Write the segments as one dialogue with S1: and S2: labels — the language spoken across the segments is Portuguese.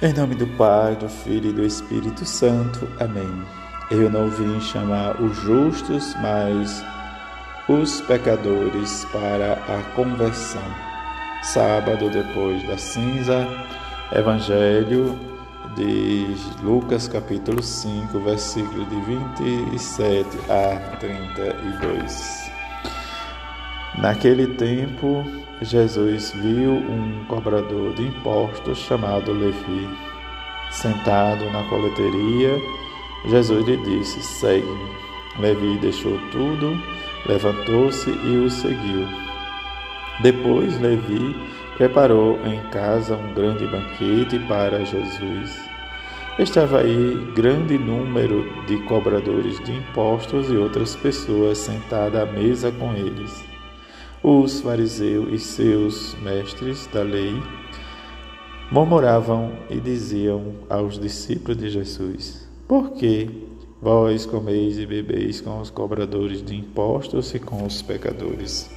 S1: Em nome do Pai, do Filho e do Espírito Santo. Amém. Eu não vim chamar os justos, mas os pecadores para a conversão. Sábado depois da cinza, Evangelho de Lucas, capítulo 5, versículo de 27 a 32. Naquele tempo, Jesus viu um cobrador de impostos chamado Levi. Sentado na coleteria, Jesus lhe disse: Segue-me. Levi deixou tudo, levantou-se e o seguiu. Depois, Levi preparou em casa um grande banquete para Jesus. Estava aí grande número de cobradores de impostos e outras pessoas sentadas à mesa com eles. Os fariseus e seus mestres da lei murmuravam e diziam aos discípulos de Jesus: Por que vós comeis e bebeis com os cobradores de impostos e com os pecadores?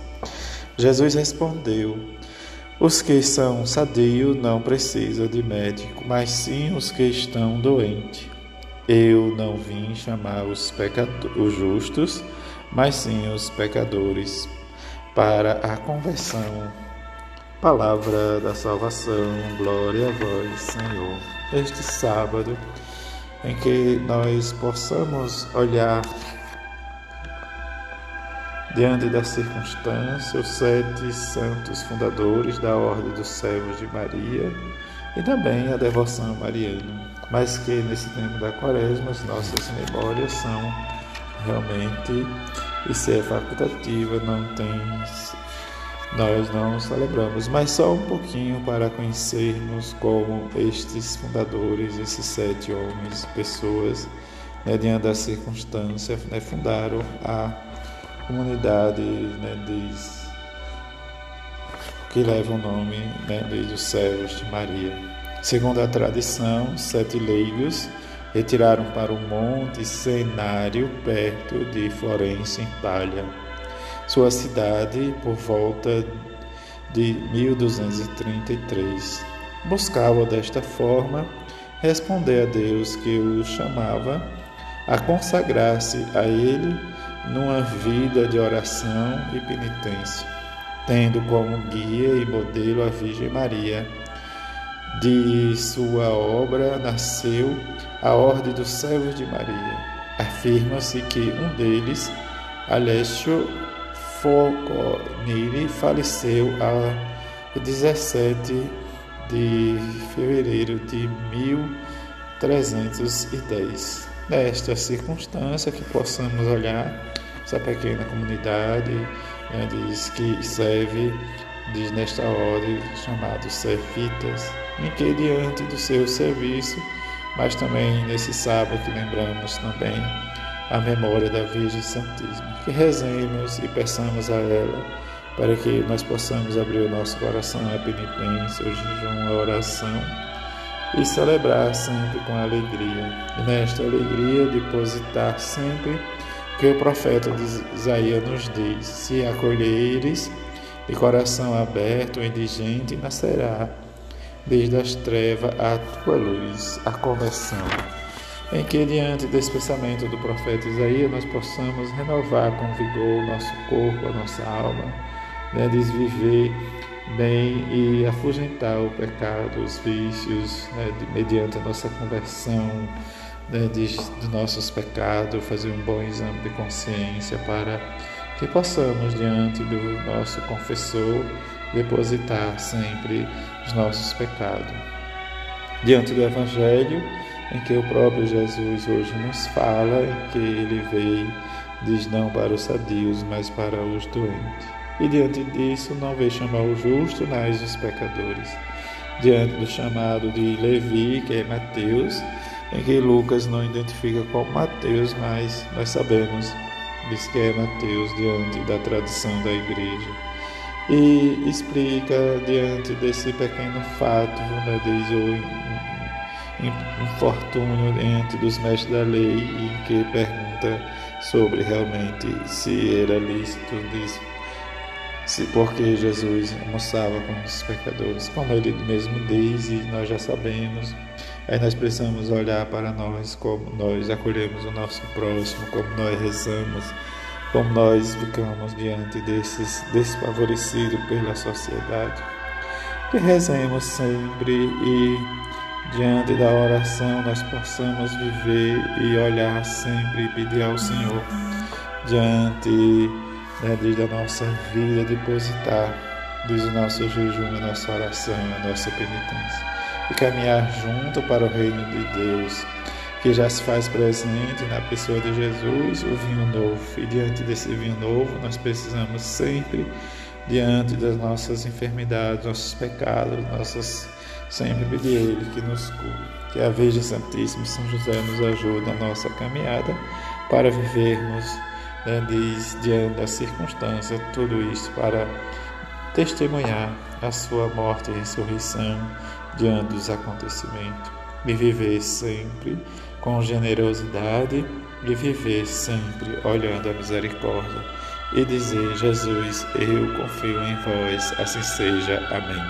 S1: Jesus respondeu: Os que são sadios não precisam de médico, mas sim os que estão doentes. Eu não vim chamar os, os justos, mas sim os pecadores para a conversão. Palavra da salvação, glória a vós, Senhor. Este sábado, em que nós possamos olhar diante da circunstância os sete santos fundadores da Ordem dos Servos de Maria e também a devoção mariana, mas que nesse tempo da quaresma as nossas memórias são realmente e se é facultativa, não tem, nós não celebramos, mas só um pouquinho para conhecermos como estes fundadores, esses sete homens, pessoas, né, diante da circunstância, né, fundaram a comunidade né, diz, que leva o nome né, dos servos de Maria. Segundo a tradição, sete leigos retiraram para o monte cenário perto de Florença, em Itália. Sua cidade, por volta de 1233, buscava desta forma responder a Deus que o chamava a consagrar-se a Ele numa vida de oração e penitência, tendo como guia e modelo a Virgem Maria. De sua obra nasceu a Ordem dos Servos de Maria. Afirma-se que um deles, Alessio Foconini, faleceu a 17 de fevereiro de 1310. Nesta circunstância que possamos olhar essa pequena comunidade né, diz que serve diz nesta ordem chamada Serfitas, em que diante do seu serviço mas também nesse sábado que lembramos também a memória da Virgem Santíssima. Que rezemos e peçamos a ela para que nós possamos abrir o nosso coração à penitência, ao jejum, à oração e celebrar sempre com alegria. E nesta alegria depositar sempre que o profeta de Isaías nos diz: se acolheres de coração aberto, o indigente nascerá desde as trevas à tua luz, a conversão. Em que, diante desse pensamento do profeta Isaías, nós possamos renovar com vigor o nosso corpo, a nossa alma, né, desviver bem e afugentar o pecado, os vícios, né, mediante a nossa conversão né, nossos pecados, fazer um bom exame de consciência para que possamos, diante do nosso confessor, depositar sempre os nossos pecados. Diante do Evangelho, em que o próprio Jesus hoje nos fala, em que ele veio, diz não para os sadios, mas para os doentes. E diante disso, não veio chamar o justo, mas os pecadores. Diante do chamado de Levi, que é Mateus, em que Lucas não identifica como Mateus, mas nós sabemos diz que é Mateus diante da tradição da igreja e explica diante desse pequeno fato, né, diz o infortúnio entre dos mestres da lei, em que pergunta sobre realmente se era lícito, diz, porque Jesus almoçava com os pecadores, como ele mesmo diz e nós já sabemos. Aí nós precisamos olhar para nós, como nós acolhemos o nosso próximo, como nós rezamos, como nós ficamos diante desses desfavorecidos pela sociedade. Que rezemos sempre e diante da oração nós possamos viver e olhar sempre e pedir ao Senhor diante né, da nossa vida, depositar desde o nosso jejum, a nossa oração, a nossa penitência e caminhar junto para o reino de Deus que já se faz presente na pessoa de Jesus, o vinho novo. E diante desse vinho novo, nós precisamos sempre, diante das nossas enfermidades, nossos pecados, nossas sempre pedir Ele que nos cure. Que a Virgem Santíssima São José nos ajude na nossa caminhada para vivermos né, diante das circunstâncias, tudo isso para testemunhar a sua morte e ressurreição diante dos acontecimentos e viver sempre com generosidade e viver sempre olhando a misericórdia e dizer: Jesus, eu confio em vós, assim seja. Amém.